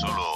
Solo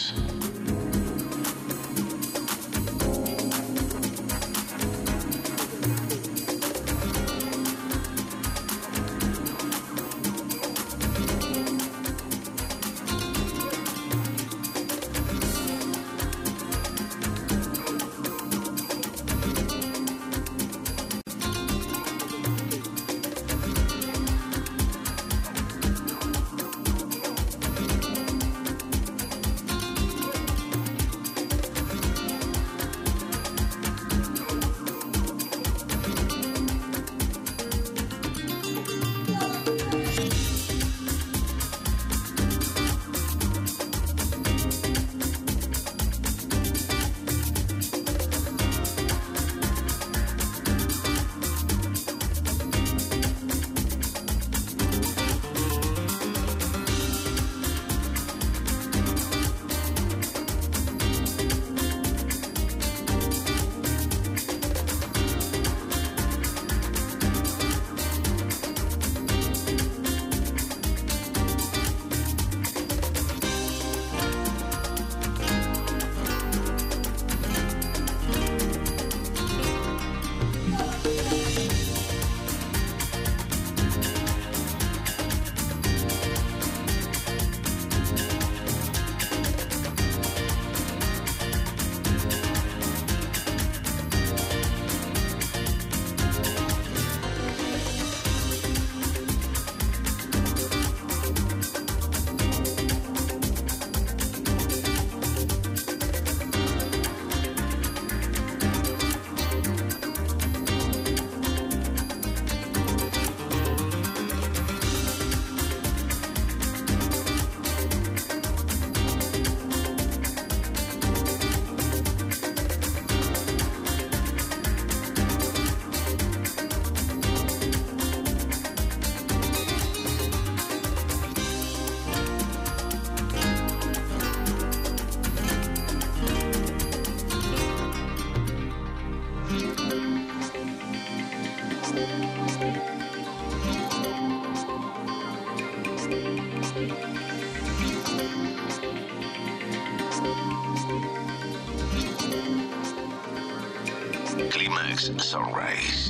Sunrise. Climax Sunrise.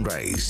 Solo